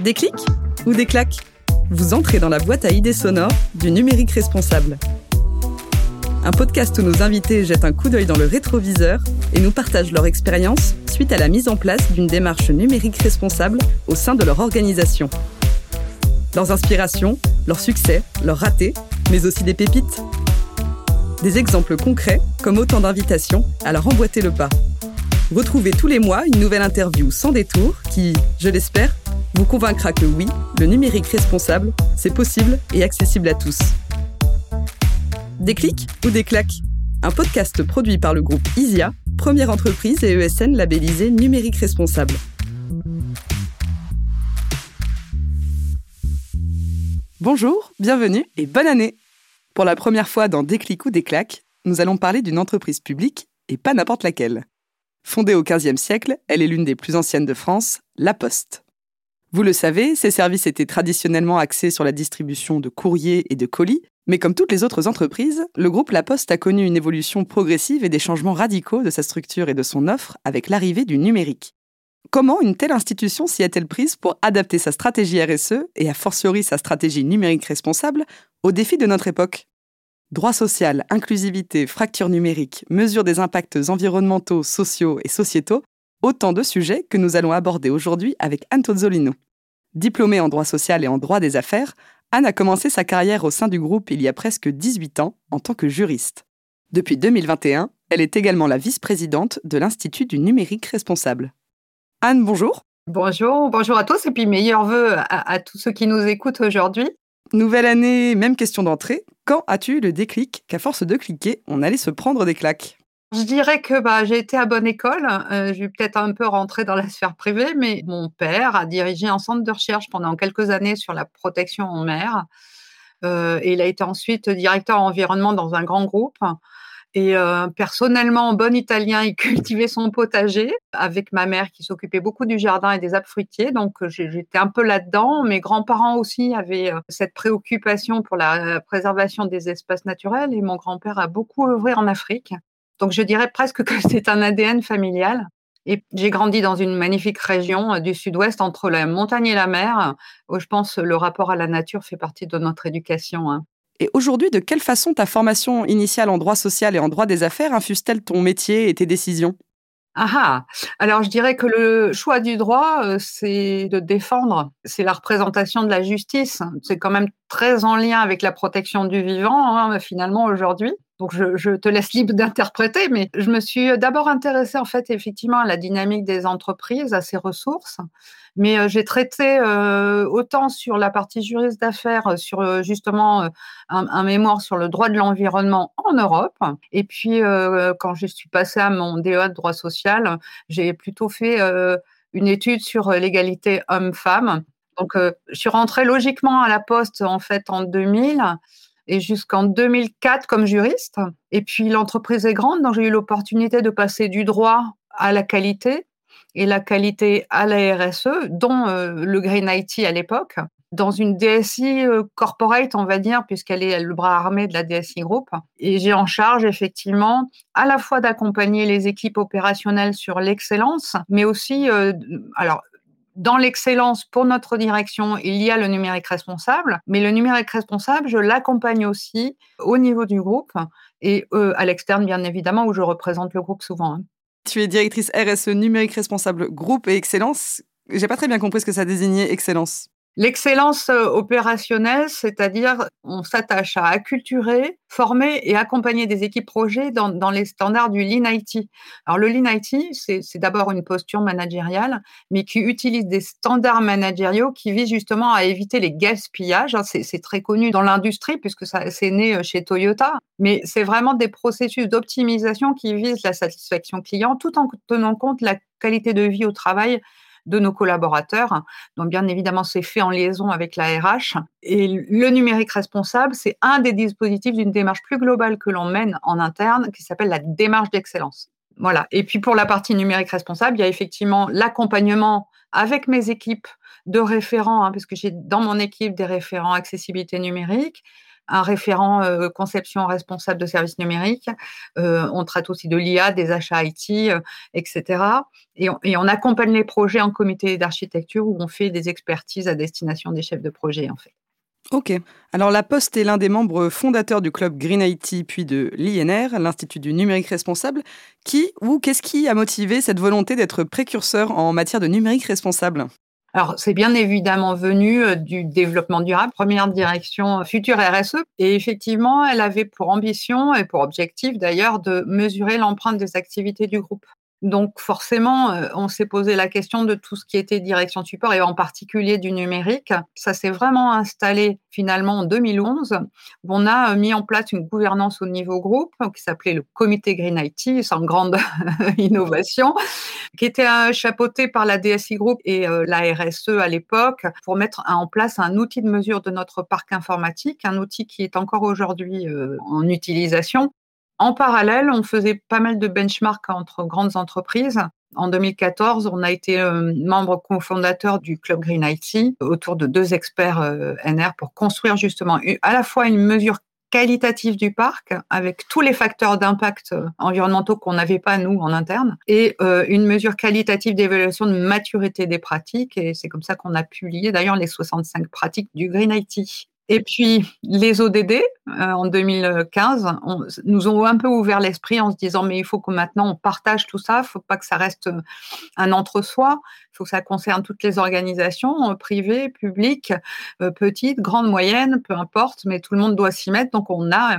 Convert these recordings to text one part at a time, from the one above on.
Des clics ou des claques? Vous entrez dans la boîte à idées sonores du numérique responsable. Un podcast où nos invités jettent un coup d'œil dans le rétroviseur et nous partagent leur expérience suite à la mise en place d'une démarche numérique responsable au sein de leur organisation. Leurs inspirations, leurs succès, leurs ratés, mais aussi des pépites. Des exemples concrets comme autant d'invitations à leur emboîter le pas. Retrouvez tous les mois une nouvelle interview sans détour qui, je l'espère, vous convaincra que oui, le numérique responsable, c'est possible et accessible à tous. Des clics ou des claques? Un podcast produit par le groupe ISIA, première entreprise et ESN labellisée numérique responsable. Bonjour, bienvenue et bonne année Pour la première fois dans Des clics ou des claques, nous allons parler d'une entreprise publique et pas n'importe laquelle. Fondée au XVe siècle, elle est l'une des plus anciennes de France, La Poste. Vous le savez, ces services étaient traditionnellement axés sur la distribution de courriers et de colis, mais comme toutes les autres entreprises, le groupe La Poste a connu une évolution progressive et des changements radicaux de sa structure et de son offre avec l'arrivée du numérique. Comment une telle institution s'y est-elle prise pour adapter sa stratégie RSE et a fortiori sa stratégie numérique responsable aux défis de notre époque? Droit social, inclusivité, fracture numérique, mesure des impacts environnementaux, sociaux et sociétaux, autant de sujets que nous allons aborder aujourd'hui avec Anne Tozzolino. Diplômée en droit social et en droit des affaires, Anne a commencé sa carrière au sein du groupe il y a presque 18 ans en tant que juriste. Depuis 2021, elle est également la vice-présidente de l'Institut du numérique responsable. Anne, bonjour. Bonjour, bonjour à tous et puis meilleurs voeux à, à tous ceux qui nous écoutent aujourd'hui. Nouvelle année, même question d'entrée. Quand as-tu eu le déclic qu'à force de cliquer, on allait se prendre des claques? Je dirais que bah, j'ai été à bonne école. Euh, j'ai peut-être un peu rentré dans la sphère privée, mais mon père a dirigé un centre de recherche pendant quelques années sur la protection en mer. Euh, et il a été ensuite directeur environnement dans un grand groupe. Et euh, personnellement, en bon italien, il cultivait son potager avec ma mère qui s'occupait beaucoup du jardin et des arbres fruitiers. Donc euh, j'étais un peu là-dedans. Mes grands-parents aussi avaient euh, cette préoccupation pour la préservation des espaces naturels et mon grand-père a beaucoup œuvré en Afrique. Donc je dirais presque que c'est un ADN familial. Et j'ai grandi dans une magnifique région du sud-ouest entre la montagne et la mer, où je pense le rapport à la nature fait partie de notre éducation. Et aujourd'hui, de quelle façon ta formation initiale en droit social et en droit des affaires infuse-t-elle ton métier et tes décisions? Ah, ah Alors je dirais que le choix du droit, euh, c'est de défendre, c'est la représentation de la justice. C'est quand même très en lien avec la protection du vivant, hein, finalement, aujourd'hui. Donc je, te laisse libre d'interpréter, mais je me suis d'abord intéressée en fait effectivement à la dynamique des entreprises, à ses ressources, mais euh, j'ai traité euh, autant sur la partie juriste d'affaires, euh, sur justement un, mémoire sur le droit de l'environnement en Europe, et puis quand je suis passée à mon DEA de droit social, j'ai plutôt fait une étude sur l'égalité homme-femme. Donc je suis rentrée logiquement à la poste en fait en 2000 et jusqu'en 2004 comme juriste. Et puis l'entreprise est grande, donc j'ai eu l'opportunité de passer du droit à la qualité et la qualité à la RSE, dont euh, le Green IT à l'époque, dans une DSI euh, corporate, on va dire, puisqu'elle est le bras armé de la DSI Group. Et j'ai en charge effectivement à la fois d'accompagner les équipes opérationnelles sur l'excellence, mais aussi, euh, alors dans l'excellence pour notre direction, il y a le numérique responsable, mais le numérique responsable, je l'accompagne aussi au niveau du groupe et euh, à l'externe, bien évidemment, où je représente le groupe souvent. Hein. Tu es directrice RSE numérique responsable groupe et excellence. J'ai pas très bien compris ce que ça désignait excellence. L'excellence euh, opérationnelle, c'est-à-dire on s'attache à acculturer, former et accompagner des équipes projets dans, les standards du Lean IT. Alors le Lean IT, c'est d'abord une posture managériale, mais qui utilise des standards managériaux qui visent justement à éviter les gaspillages. Hein, c'est très connu dans l'industrie puisque c'est né euh, chez Toyota, mais c'est vraiment des processus d'optimisation qui visent la satisfaction client tout en tenant compte la qualité de vie au travail de nos collaborateurs. Donc, bien évidemment, c'est fait en liaison avec la RH. Et le numérique responsable, c'est un des dispositifs d'une démarche plus globale que l'on mène en interne qui s'appelle la démarche d'excellence. Voilà. Et puis, pour la partie numérique responsable, il y a effectivement l'accompagnement avec mes équipes de référents, hein, parce que j'ai dans mon équipe des référents accessibilité numérique, un référent conception responsable de services numériques. on traite aussi de l'IA, des achats IT, etc. Et on, et on, accompagne les projets en comité d'architecture où on fait des expertises à destination des chefs de projet, en fait. Ok. Alors La Poste est l'un des membres fondateurs du club Green IT, puis de l'INR, l'Institut du numérique responsable. Qui ou qu'est-ce qui a motivé cette volonté d'être précurseur en matière de numérique responsable? Alors, c'est bien évidemment venu euh, du développement durable, première direction future RSE. Et effectivement, elle avait pour ambition et pour objectif d'ailleurs de mesurer l'empreinte des activités du groupe. Donc forcément, euh, on s'est posé la question de tout ce qui était direction support et en particulier du numérique. Ça s'est vraiment installé finalement en 2011. On a euh, mis en place une gouvernance au niveau groupe qui s'appelait le comité Green IT, sans grande innovation, qui était euh, chapeauté par la DSI Group et la RSE à l'époque pour mettre en place un outil de mesure de notre parc informatique, un outil qui est encore aujourd'hui en utilisation en parallèle, on faisait pas mal de benchmarks entre grandes entreprises. En 2014, on a été euh, membre cofondateur du Club Green IT autour de deux experts euh, NR pour construire justement à la fois une mesure qualitative du parc avec tous les facteurs d'impact euh, environnementaux qu'on n'avait pas nous en interne et une mesure qualitative d'évaluation de maturité des pratiques et c'est comme ça qu'on a publié d'ailleurs les 65 pratiques du Green IT. Et puis, les ODD, euh, en 2015, nous ont un peu ouvert l'esprit en se disant, mais il faut que maintenant on partage tout ça, il ne faut pas que ça reste un entre-soi, il faut que ça concerne toutes les organisations, euh, privées, publiques, euh, petites, grandes, moyennes, peu importe, mais tout le monde doit s'y mettre. Donc, on a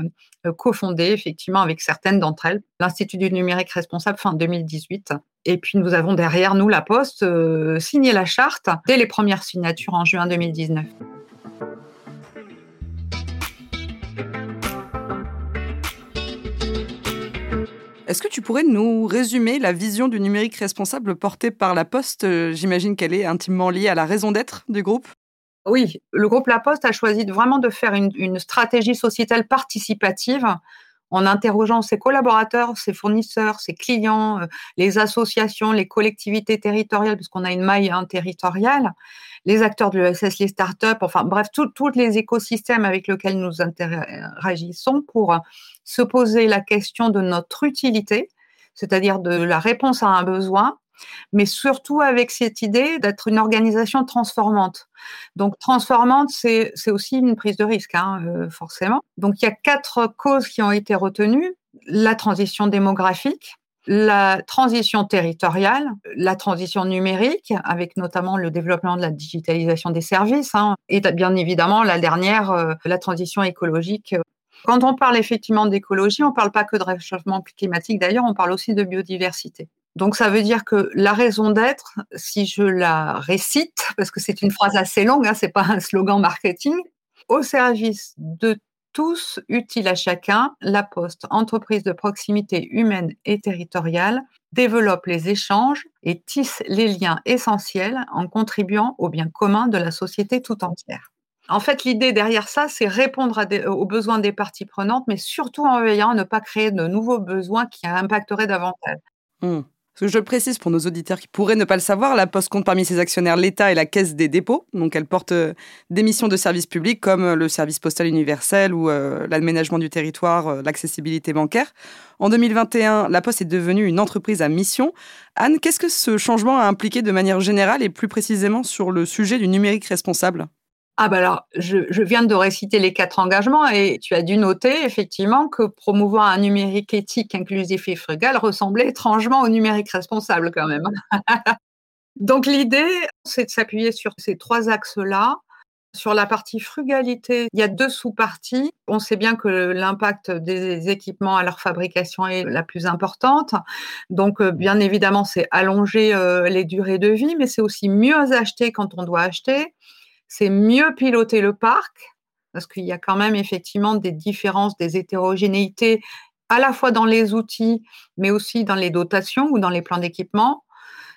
cofondé, effectivement, avec certaines d'entre elles, l'Institut du numérique responsable fin 2018. Et puis, nous avons derrière nous, la Poste, signé la charte dès les premières signatures en juin 2019. Est-ce que tu pourrais nous résumer la vision du numérique responsable portée par La Poste? Euh, J'imagine qu'elle est intimement liée à la raison d'être du groupe. Oui, le groupe La Poste a choisi vraiment de faire une, stratégie sociétale participative en interrogeant ses collaborateurs, ses fournisseurs, ses clients, euh, les associations, les collectivités territoriales, puisqu'on a une maille territoriale, les acteurs de l'ESS, les startups, enfin bref, tous les écosystèmes avec lesquels nous interagissons pour se poser la question de notre utilité, c'est-à-dire de la réponse à un besoin, mais surtout avec cette idée d'être une organisation transformante. Donc transformante, c'est aussi une prise de risque, hein, euh, forcément. Donc il y a quatre causes qui ont été retenues. La transition démographique, la transition territoriale, la transition numérique, avec notamment le développement de la digitalisation des services, hein, et bien évidemment la dernière, euh, la transition écologique quand on parle effectivement d'écologie, on ne parle pas que de réchauffement climatique, d'ailleurs, on parle aussi de biodiversité. Donc ça veut dire que la raison d'être, si je la récite, parce que c'est une phrase assez longue, hein, c'est pas un slogan marketing, au service de tous, utile à chacun, la Poste, entreprise de proximité humaine et territoriale, développe les échanges et tisse les liens essentiels en contribuant au bien commun de la société tout entière. En fait, l'idée derrière ça, c'est répondre aux besoins des parties prenantes, mais surtout en veillant à ne pas créer de nouveaux besoins qui impacteraient davantage. Mmh. Je précise pour nos auditeurs qui pourraient ne pas le savoir, la Poste compte parmi ses actionnaires l'État et la Caisse des dépôts. Donc elle porte euh, des missions de services publics comme euh, le service postal universel ou euh, l'aménagement du territoire, l'accessibilité bancaire. En 2021, la Poste est devenue une entreprise à mission. Anne, qu'est-ce que ce changement a impliqué de manière générale et plus précisément sur le sujet du numérique responsable? Ah bah alors, je, viens de réciter les quatre engagements et tu as dû noter effectivement que promouvoir un numérique éthique, inclusif et frugal ressemblait étrangement au numérique responsable quand même. Donc l'idée, c'est de s'appuyer sur ces trois axes-là. Sur la partie frugalité, il y a deux sous-parties. On sait bien que l'impact des équipements à leur fabrication est la plus importante. Donc, euh, bien évidemment, c'est allonger euh, les durées de vie, mais c'est aussi mieux acheter quand on doit acheter c'est mieux piloter le parc, parce qu'il y a quand même effectivement des différences, des hétérogénéités, à la fois dans les outils, mais aussi dans les dotations ou dans les plans d'équipement.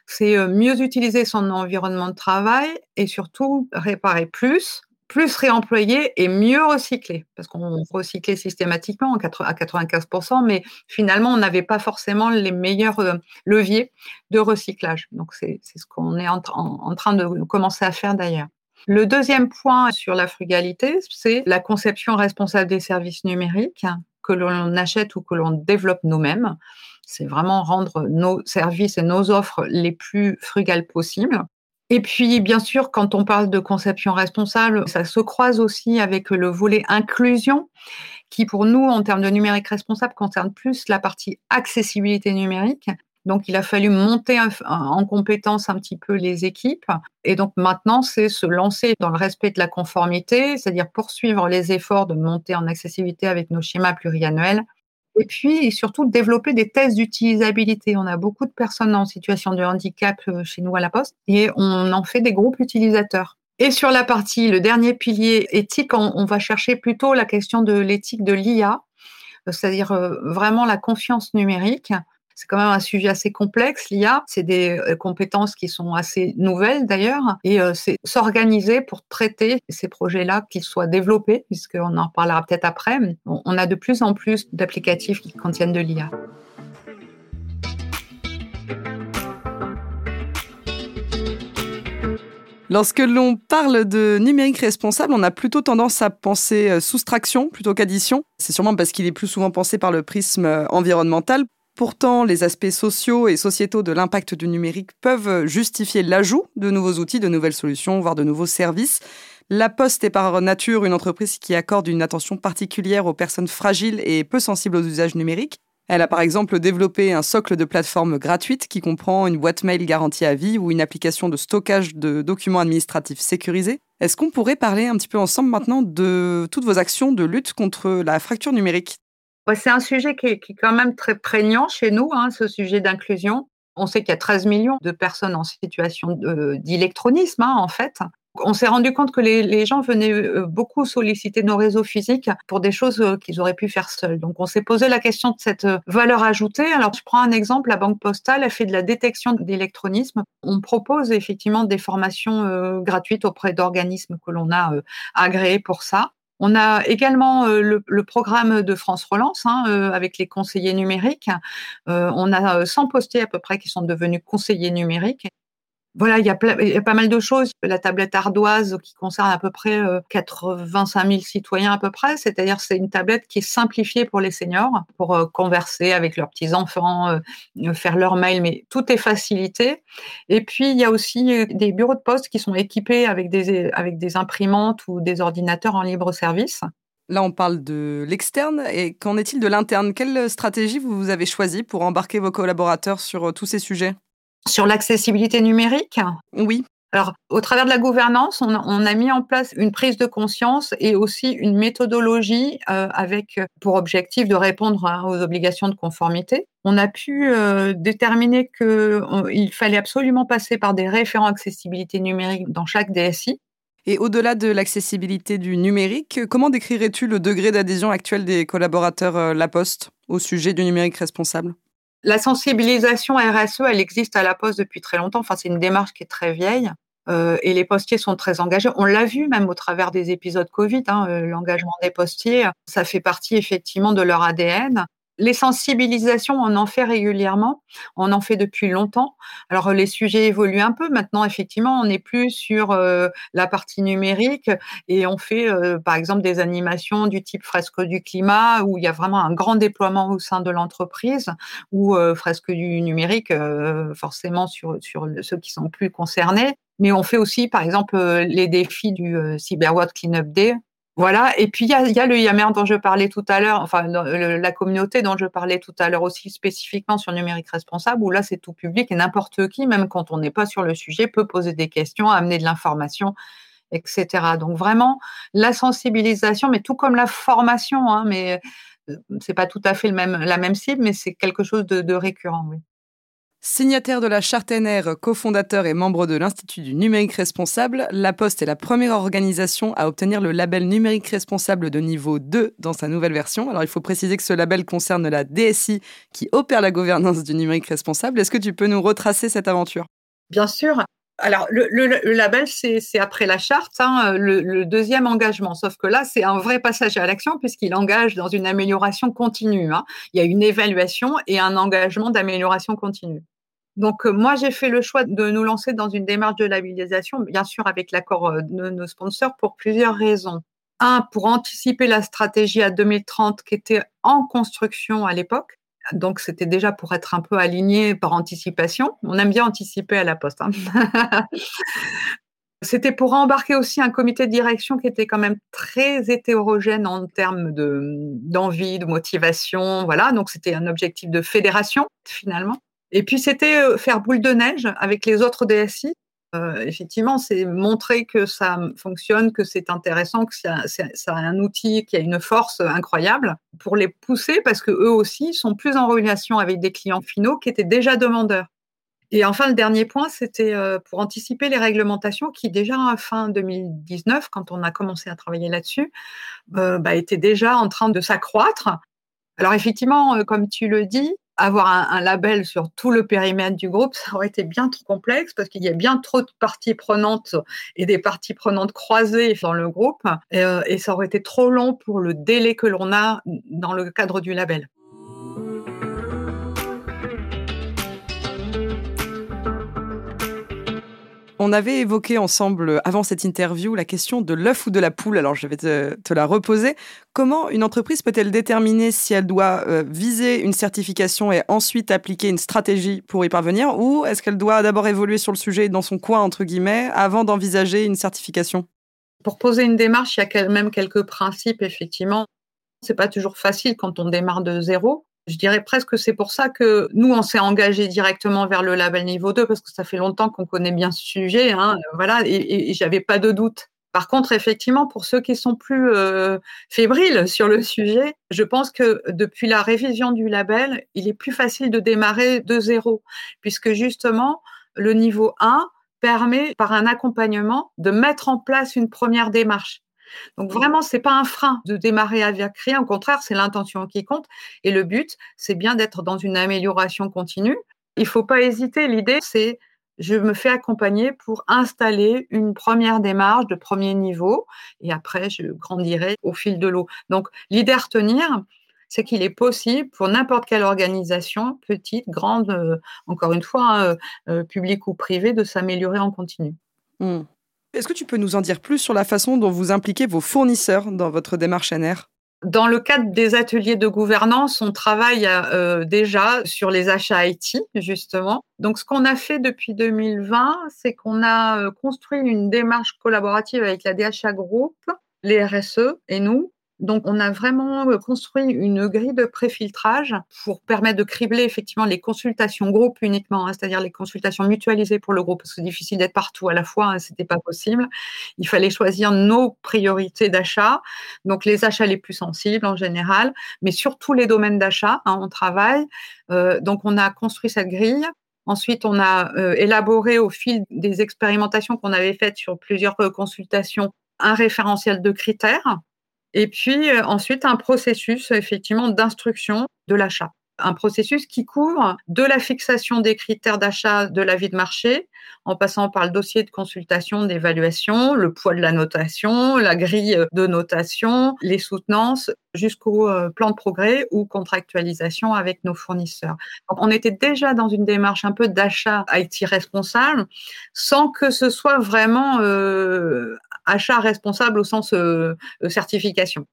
C'est euh, mieux utiliser son environnement de travail et surtout réparer plus, plus réemployer et mieux recycler, parce qu'on recyclait systématiquement à 95%, mais finalement, on n'avait pas forcément les meilleurs euh, leviers de recyclage. Donc, c'est ce qu'on est en, train de commencer à faire d'ailleurs. Le deuxième point sur la frugalité, c'est la conception responsable des services numériques que l'on achète ou que l'on développe nous-mêmes. C'est vraiment rendre nos services et nos offres les plus frugales possibles. Et puis, bien sûr, quand on parle de conception responsable, ça se croise aussi avec le volet inclusion, qui pour nous, en termes de numérique responsable, concerne plus la partie accessibilité numérique. Donc, il a fallu monter en compétence un petit peu les équipes. Et donc, maintenant, c'est se lancer dans le respect de la conformité, c'est-à-dire poursuivre les efforts de monter en accessibilité avec nos schémas pluriannuels et puis, surtout, développer des tests d'utilisabilité. On a beaucoup de personnes en situation de handicap euh, chez nous à la Poste et on en fait des groupes utilisateurs. Et sur la partie, le dernier pilier éthique, on, va chercher plutôt la question de l'éthique de l'IA, euh, c'est-à-dire euh, vraiment la confiance numérique. C'est quand même un sujet assez complexe, l'IA. C'est des euh, compétences qui sont assez nouvelles d'ailleurs. Et euh, c'est s'organiser pour traiter ces projets-là, qu'ils soient développés, puisqu'on en reparlera peut-être après. On a de plus en plus d'applicatifs qui contiennent de l'IA. Lorsque l'on parle de numérique responsable, on a plutôt tendance à penser euh, soustraction plutôt qu'addition. C'est sûrement parce qu'il est plus souvent pensé par le prisme environnemental. Pourtant, les aspects sociaux et sociétaux de l'impact du numérique peuvent justifier l'ajout de nouveaux outils, de nouvelles solutions, voire de nouveaux services. La Poste est par nature une entreprise qui accorde une attention particulière aux personnes fragiles et peu sensibles aux usages numériques. Elle a par exemple développé un socle de plateforme gratuite qui comprend une boîte mail garantie à vie ou une application de stockage de documents administratifs sécurisés. Est-ce qu'on pourrait parler un petit peu ensemble maintenant de toutes vos actions de lutte contre la fracture numérique? C'est un sujet qui est, quand même très prégnant chez nous, hein, ce sujet d'inclusion. On sait qu'il y a 13 millions de personnes en situation d'électronisme, hein, en fait. On s'est rendu compte que les, gens venaient euh, beaucoup solliciter nos réseaux physiques pour des choses euh, qu'ils auraient pu faire seuls. Donc, on s'est posé la question de cette euh, valeur ajoutée. Alors, je prends un exemple. La Banque Postale a fait de la détection d'électronisme. On propose effectivement des formations gratuites auprès d'organismes que l'on a agréés pour ça. On a également euh, le, programme de France Relance hein, euh, avec les conseillers numériques. Euh, on a 100 postiers à peu près qui sont devenus conseillers numériques voilà, il y, a pas mal de choses. La tablette ardoise qui concerne à peu près 85 000 citoyens à peu près, c'est-à-dire c'est une tablette qui est simplifiée pour les seniors, pour converser avec leurs petits-enfants, faire leur mail, mais tout est facilité. Et puis, il y a aussi des bureaux de poste qui sont équipés avec des, avec des imprimantes ou des ordinateurs en libre service. Là, on parle de l'externe. Et qu'en est-il de l'interne? Quelle stratégie vous avez choisie pour embarquer vos collaborateurs sur tous ces sujets? Sur l'accessibilité numérique? Oui. Alors, au travers de la gouvernance, on, a mis en place une prise de conscience et aussi une méthodologie euh, avec pour objectif de répondre hein, aux obligations de conformité. On a pu euh, déterminer qu'il fallait absolument passer par des référents accessibilité numérique dans chaque DSI. Et au-delà de l'accessibilité du numérique, comment décrirais-tu le degré d'adhésion actuel des collaborateurs euh, La Poste au sujet du numérique responsable? La sensibilisation RSE, elle existe à la Poste depuis très longtemps. Enfin, c'est une démarche qui est très vieille. Euh, et les postiers sont très engagés. On l'a vu même au travers des épisodes Covid, hein, euh, l'engagement des postiers, ça fait partie effectivement de leur ADN. Les sensibilisations, on en fait régulièrement, on en fait depuis longtemps. Alors les sujets évoluent un peu. Maintenant, effectivement, on n'est plus sur euh, la partie numérique et on fait, euh, par exemple, des animations du type fresque du climat où il y a vraiment un grand déploiement au sein de l'entreprise ou euh, fresque du numérique, forcément sur, sur ceux qui sont plus concernés. Mais on fait aussi, par exemple, les défis du Cyber World Cleanup Day voilà, et puis il y a, le YAMER dont je parlais tout à l'heure, enfin la communauté dont je parlais tout à l'heure aussi spécifiquement sur numérique responsable, où là c'est tout public et n'importe qui, même quand on n'est pas sur le sujet, peut poser des questions, amener de l'information, etc. Donc vraiment la sensibilisation, mais tout comme la formation, hein, mais euh, c'est pas tout à fait la même cible, mais c'est quelque chose de, de récurrent. Oui. Signataire de la Charte NR, cofondateur et membre de l'Institut du numérique responsable, La Poste est la première organisation à obtenir le label numérique responsable de niveau 2 dans sa nouvelle version. Alors il faut préciser que ce label concerne la DSI qui opère la gouvernance du numérique responsable. Est-ce que tu peux nous retracer cette aventure? Bien sûr. Alors, le, label, c'est après la charte, hein, le, deuxième engagement. Sauf que là, c'est un vrai passage à l'action puisqu'il engage dans une amélioration continue. Hein. Il y a une évaluation et un engagement d'amélioration continue. Donc, moi, j'ai fait le choix de nous lancer dans une démarche de labellisation, bien sûr avec l'accord de nos sponsors, pour plusieurs raisons. Un, pour anticiper la stratégie à 2030 qui était en construction à l'époque. Donc, c'était déjà pour être un peu aligné par anticipation. On aime bien anticiper à la poste. Hein. C'était pour embarquer aussi un comité de direction qui était quand même très hétérogène en termes d'envie, de motivation. Voilà, donc c'était un objectif de fédération finalement. Et puis c'était euh, faire boule de neige avec les autres DSI. Euh, effectivement, c'est montrer que ça fonctionne, que c'est intéressant, que ça, a un outil qui a une force incroyable pour les pousser parce que eux aussi sont plus en relation avec des clients finaux qui étaient déjà demandeurs. Et enfin, le dernier point, c'était euh, pour anticiper les réglementations qui, déjà à fin 2019, quand on a commencé à travailler là-dessus, euh, bah, étaient déjà en train de s'accroître. Alors effectivement, euh, comme tu le dis, avoir un, label sur tout le périmètre du groupe, ça aurait été bien trop complexe parce qu'il y a bien trop de parties prenantes et des parties prenantes croisées dans le groupe et ça aurait été trop long pour le délai que l'on a dans le cadre du label. On avait évoqué ensemble, euh, avant cette interview, la question de l'œuf ou de la poule. Alors, je vais te, la reposer. Comment une entreprise peut-elle déterminer si elle doit euh, viser une certification et ensuite appliquer une stratégie pour y parvenir? Ou est-ce qu'elle doit d'abord évoluer sur le sujet dans son coin, entre guillemets, avant d'envisager une certification? Pour poser une démarche, il y a quand même quelques principes, effectivement. C'est pas toujours facile quand on démarre de zéro. Je dirais presque que c'est pour ça que nous, on s'est engagé directement vers le label niveau 2 parce que ça fait longtemps qu'on connaît bien ce sujet. Hein, voilà, et, et, j'avais pas de doute. Par contre, effectivement, pour ceux qui sont plus euh, fébriles sur le sujet, je pense que depuis la révision du label, il est plus facile de démarrer de zéro, puisque justement, le niveau 1 permet, par un accompagnement, de mettre en place une première démarche. Donc vraiment, c'est pas un frein de démarrer avec rien. Au contraire, c'est l'intention qui compte. Et le but, c'est bien d'être dans une amélioration continue. Il faut pas hésiter. L'idée, c'est je me fais accompagner pour installer une première démarche de premier niveau et après, je grandirai au fil de l'eau. Donc, l'idée à retenir, c'est qu'il est possible pour n'importe quelle organisation, petite, grande, euh, encore une fois, hein, euh, publique ou privée, de s'améliorer en continu. Mmh. Est-ce que tu peux nous en dire plus sur la façon dont vous impliquez vos fournisseurs dans votre démarche NR dans le cadre des ateliers de gouvernance, on travaille euh, déjà sur les achats IT, justement. Donc, ce qu'on a fait depuis 2020, c'est qu'on a euh, construit une démarche collaborative avec la DHA Group, les RSE et nous, donc, on a vraiment euh, construit une grille de préfiltrage pour permettre de cribler effectivement les consultations groupe uniquement, hein, c'est-à-dire les consultations mutualisées pour le groupe, parce que c'est difficile d'être partout à la fois, hein, c'était pas possible. Il fallait choisir nos priorités d'achat, donc les achats les plus sensibles en général, mais surtout les domaines d'achat, hein, on travaille. Euh, donc, on a construit cette grille. Ensuite, on a euh, élaboré au fil des expérimentations qu'on avait faites sur plusieurs consultations un référentiel de critères et puis euh, ensuite, un processus effectivement d'instruction de l'achat. Un processus qui couvre de la fixation des critères d'achat de l'avis de marché, en passant par le dossier de consultation, d'évaluation, le poids de la notation, la grille de notation, les soutenances, jusqu'au euh, plan de progrès ou contractualisation avec nos fournisseurs. Donc, on était déjà dans une démarche un peu d'achat IT responsable, sans que ce soit vraiment euh, achat responsable au sens euh, euh, certification.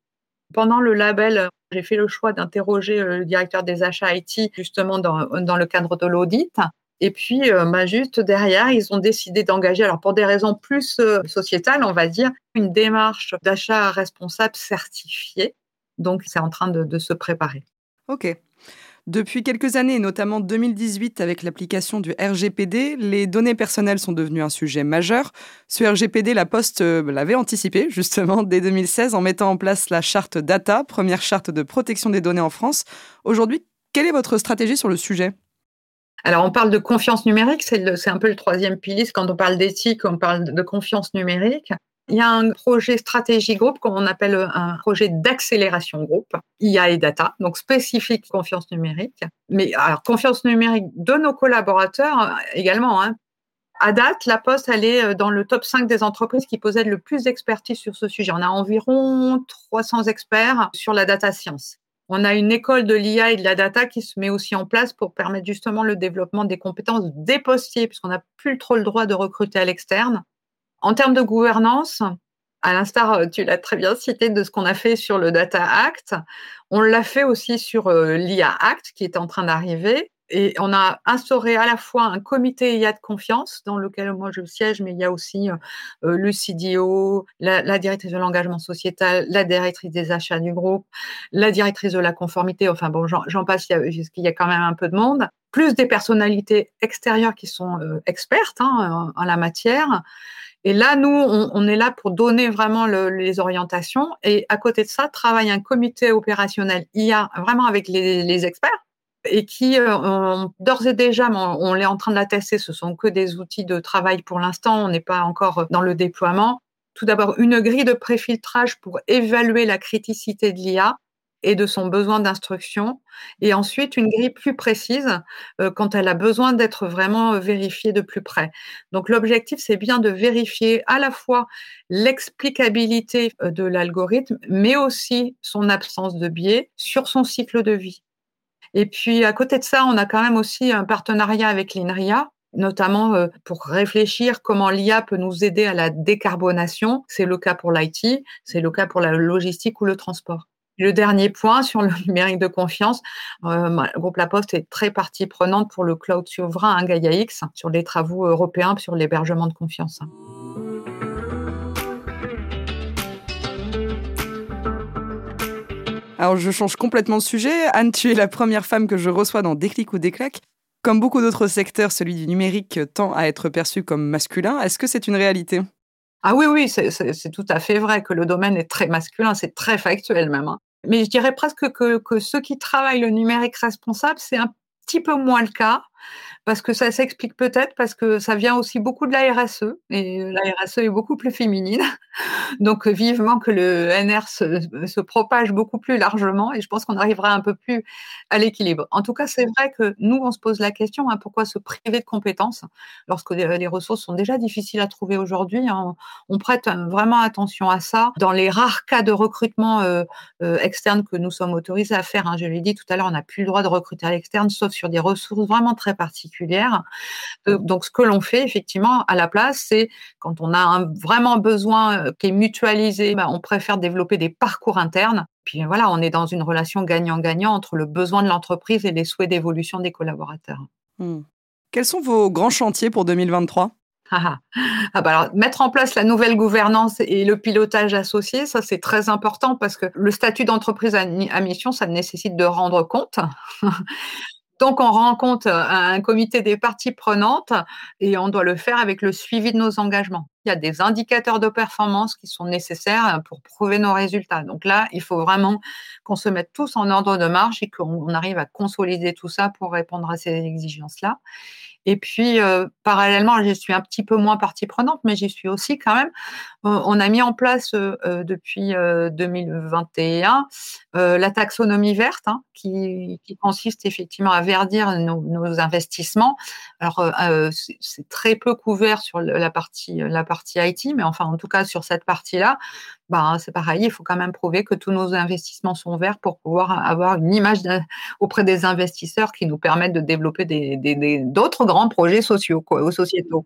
Pendant le label, j'ai fait le choix d'interroger euh, le directeur des achats IT justement dans, dans le cadre de l'audit. Et puis, bah, juste derrière, ils ont décidé d'engager, alors pour des raisons plus sociétales, on va dire, une démarche d'achat responsable certifiée. Donc, c'est en train de, de se préparer. OK. Depuis quelques années, notamment 2018 avec l'application du RGPD, les données personnelles sont devenues un sujet majeur. Ce RGPD, la Poste euh, l'avait anticipé justement dès 2016 en mettant en place la charte Data, première charte de protection des données en France. Aujourd'hui, quelle est votre stratégie sur le sujet? Alors, on parle de confiance numérique, c'est un peu le troisième pilier. Quand on parle d'éthique, on parle de confiance numérique. Il y a un projet stratégie groupe qu'on appelle un projet d'accélération groupe, IA et data, donc spécifique confiance numérique. Mais alors, confiance numérique de nos collaborateurs également. Hein. À date, la Poste, elle est euh, dans le top 5 des entreprises qui possèdent le plus d'expertise sur ce sujet. On a environ 300 experts sur la data science. On a une école de l'IA et de la data qui se met aussi en place pour permettre justement le développement des compétences des postiers, puisqu'on n'a plus trop le droit de recruter à l'externe. En termes de gouvernance, à l'instar, euh, tu l'as très bien cité, de ce qu'on a fait sur le Data Act, on l'a fait aussi sur euh, l'IA Act qui est en train d'arriver. Et on a instauré à la fois un comité IA de confiance dans lequel moi je siège, mais il y a aussi euh, le CDO, la, directrice de l'engagement sociétal, la directrice des achats du groupe, la directrice de la conformité. Enfin bon, j'en passe, il y, a, quand même un peu de monde. Plus des personnalités extérieures qui sont expertes hein, en, la matière. Et là, nous, on, est là pour donner vraiment les orientations. Et à côté de ça, travaille un comité opérationnel IA vraiment avec les experts et qui euh, d'ores et déjà, on, est en train de la tester, ce sont que des outils de travail pour l'instant, on n'est pas encore dans le déploiement. Tout d'abord, une grille de préfiltrage pour évaluer la criticité de l'IA et de son besoin d'instruction, et ensuite une grille plus précise euh, quand elle a besoin d'être vraiment vérifiée de plus près. Donc l'objectif, c'est bien de vérifier à la fois l'explicabilité euh, de l'algorithme, mais aussi son absence de biais sur son cycle de vie. Et puis, à côté de ça, on a quand même aussi un partenariat avec l'INRIA, notamment euh, pour réfléchir comment l'IA peut nous aider à la décarbonation. C'est le cas pour l'IT, c'est le cas pour la logistique ou le transport. Le dernier point sur le numérique de confiance, euh, le groupe La Poste est très partie prenante pour le cloud souverain, un Gaia X, sur les travaux européens sur l'hébergement de confiance. Alors je change complètement de sujet. Anne, tu es la première femme que je reçois dans Déclic ou Déclac. Comme beaucoup d'autres secteurs, celui du numérique tend à être perçu comme masculin. Est-ce que c'est une réalité? Ah oui, oui, c'est tout à fait vrai que le domaine est très masculin, c'est très factuel même. Hein. Mais je dirais presque que, que ceux qui travaillent le numérique responsable, c'est un petit peu moins le cas parce que ça s'explique peut-être parce que ça vient aussi beaucoup de la RSE et la RSE est beaucoup plus féminine. Donc vivement que le NR se, propage beaucoup plus largement et je pense qu'on arrivera un peu plus à l'équilibre. En tout cas, c'est vrai que nous, on se pose la question hein, pourquoi se priver de compétences lorsque les ressources sont déjà difficiles à trouver aujourd'hui. Hein, on prête vraiment attention à ça. Dans les rares cas de recrutement euh, euh, externe que nous sommes autorisés à faire, hein, je l'ai dit tout à l'heure, on n'a plus le droit de recruter à l'externe sauf sur des ressources vraiment très particulière. Euh, donc, ce que l'on fait effectivement à la place, c'est quand on a un, vraiment besoin euh, qui est mutualisé, bah, on préfère développer des parcours internes. Puis voilà, on est dans une relation gagnant-gagnant entre le besoin de l'entreprise et les souhaits d'évolution des collaborateurs. Hmm. Quels sont vos grands chantiers pour 2023 ah, ah. ah bah alors, mettre en place la nouvelle gouvernance et le pilotage associé, ça c'est très important parce que le statut d'entreprise à, mission, ça nécessite de rendre compte. Donc, on rencontre un comité des parties prenantes et on doit le faire avec le suivi de nos engagements. Il y a des indicateurs de performance qui sont nécessaires pour prouver nos résultats. Donc là, il faut vraiment qu'on se mette tous en ordre de marche et qu'on arrive à consolider tout ça pour répondre à ces exigences-là. Et puis, euh, parallèlement, je suis un petit peu moins partie prenante, mais j'y suis aussi quand même. Euh, on a mis en place euh, depuis 2021 la taxonomie verte, hein, qui, consiste effectivement à verdir nos, investissements. Alors, c'est très peu couvert sur la partie, la partie IT, mais enfin, en tout cas, sur cette partie-là, bah, c'est pareil, il faut quand même prouver que tous nos investissements sont verts pour pouvoir avoir une image auprès des investisseurs qui nous permettent de développer d'autres grands projets sociaux, quoi, sociétaux.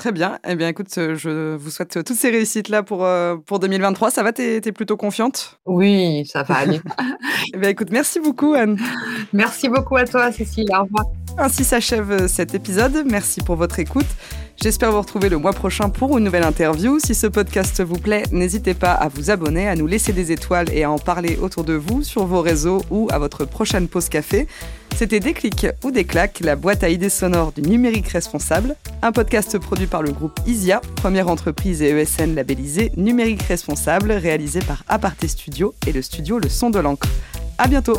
Très bien. Eh bien, écoute, je vous souhaite toutes ces réussites-là pour, euh, pour 2023. Ça va? Tu es, plutôt confiante? Oui, ça va aller. eh bien, écoute, merci beaucoup, Anne. Merci beaucoup à toi, Cécile. Au revoir. Ainsi s'achève euh, cet épisode. Merci pour votre écoute. J'espère vous retrouver le mois prochain pour une nouvelle interview. Si ce podcast vous plaît, n'hésitez pas à vous abonner, à nous laisser des étoiles et à en parler autour de vous sur vos réseaux ou à votre prochaine pause café. C'était Déclic ou Déclac, la boîte à idées sonores du numérique responsable, un podcast produit par le groupe ISIA, première entreprise et ESN labellisée numérique responsable, réalisé par Aparté Studio et le studio Le Son de l'encre. À bientôt!